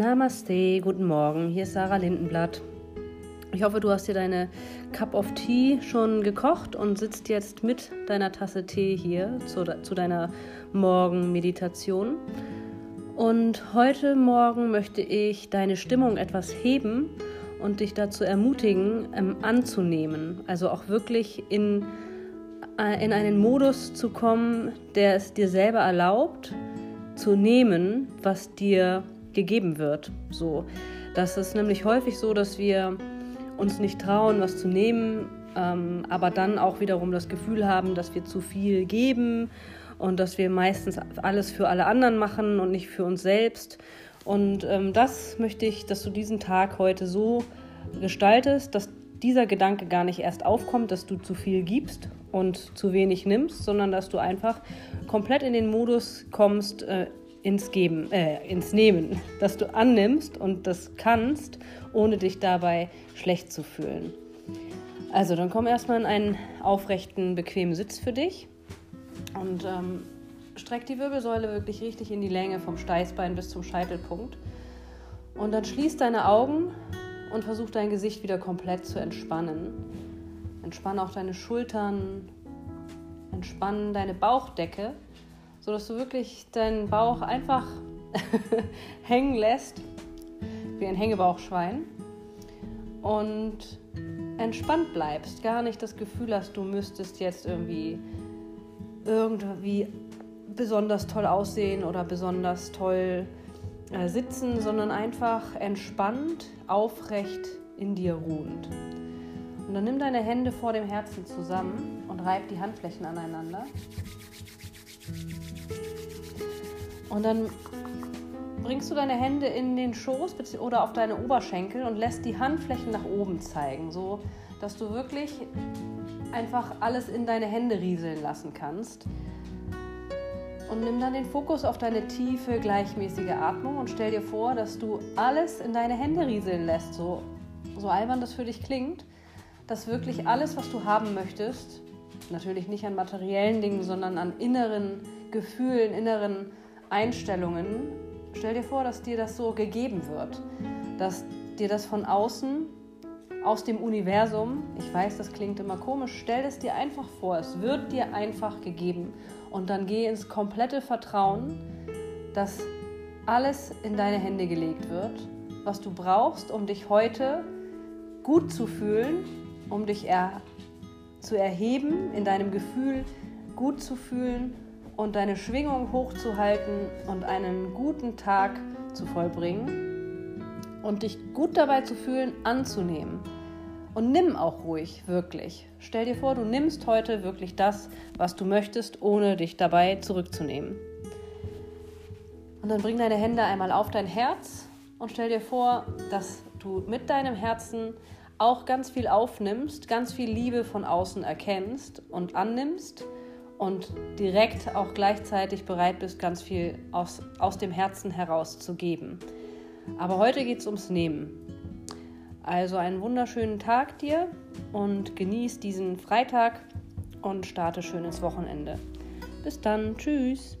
Namaste, guten Morgen, hier ist Sarah Lindenblatt. Ich hoffe, du hast dir deine Cup of Tea schon gekocht und sitzt jetzt mit deiner Tasse Tee hier zu, zu deiner Morgenmeditation. Und heute Morgen möchte ich deine Stimmung etwas heben und dich dazu ermutigen, ähm, anzunehmen. Also auch wirklich in, äh, in einen Modus zu kommen, der es dir selber erlaubt, zu nehmen, was dir gegeben wird. So, das ist nämlich häufig so, dass wir uns nicht trauen, was zu nehmen, ähm, aber dann auch wiederum das Gefühl haben, dass wir zu viel geben und dass wir meistens alles für alle anderen machen und nicht für uns selbst. Und ähm, das möchte ich, dass du diesen Tag heute so gestaltest, dass dieser Gedanke gar nicht erst aufkommt, dass du zu viel gibst und zu wenig nimmst, sondern dass du einfach komplett in den Modus kommst, äh, ins Geben, äh, ins Nehmen, dass du annimmst und das kannst, ohne dich dabei schlecht zu fühlen. Also, dann komm erstmal in einen aufrechten, bequemen Sitz für dich und ähm, streck die Wirbelsäule wirklich richtig in die Länge vom Steißbein bis zum Scheitelpunkt. Und dann schließ deine Augen und versuch dein Gesicht wieder komplett zu entspannen. Entspann auch deine Schultern, entspann deine Bauchdecke sodass du wirklich deinen Bauch einfach hängen lässt, wie ein Hängebauchschwein und entspannt bleibst, gar nicht das Gefühl hast, du müsstest jetzt irgendwie irgendwie besonders toll aussehen oder besonders toll äh, sitzen, sondern einfach entspannt, aufrecht in dir ruhend. Und dann nimm deine Hände vor dem Herzen zusammen und reib die Handflächen aneinander. Und dann bringst du deine Hände in den Schoß oder auf deine Oberschenkel und lässt die Handflächen nach oben zeigen, so dass du wirklich einfach alles in deine Hände rieseln lassen kannst. Und nimm dann den Fokus auf deine tiefe, gleichmäßige Atmung und stell dir vor, dass du alles in deine Hände rieseln lässt, so, so albern das für dich klingt, dass wirklich alles, was du haben möchtest, natürlich nicht an materiellen Dingen, sondern an inneren Gefühlen, inneren Einstellungen, stell dir vor, dass dir das so gegeben wird, dass dir das von außen, aus dem Universum, ich weiß, das klingt immer komisch, stell es dir einfach vor, es wird dir einfach gegeben. Und dann geh ins komplette Vertrauen, dass alles in deine Hände gelegt wird, was du brauchst, um dich heute gut zu fühlen, um dich er zu erheben, in deinem Gefühl gut zu fühlen und deine Schwingung hochzuhalten und einen guten Tag zu vollbringen und dich gut dabei zu fühlen, anzunehmen. Und nimm auch ruhig, wirklich. Stell dir vor, du nimmst heute wirklich das, was du möchtest, ohne dich dabei zurückzunehmen. Und dann bring deine Hände einmal auf dein Herz und stell dir vor, dass du mit deinem Herzen auch ganz viel aufnimmst, ganz viel Liebe von außen erkennst und annimmst und direkt auch gleichzeitig bereit bist, ganz viel aus, aus dem Herzen heraus zu geben. Aber heute geht es ums Nehmen. Also einen wunderschönen Tag dir und genieß diesen Freitag und starte schön ins Wochenende. Bis dann, tschüss.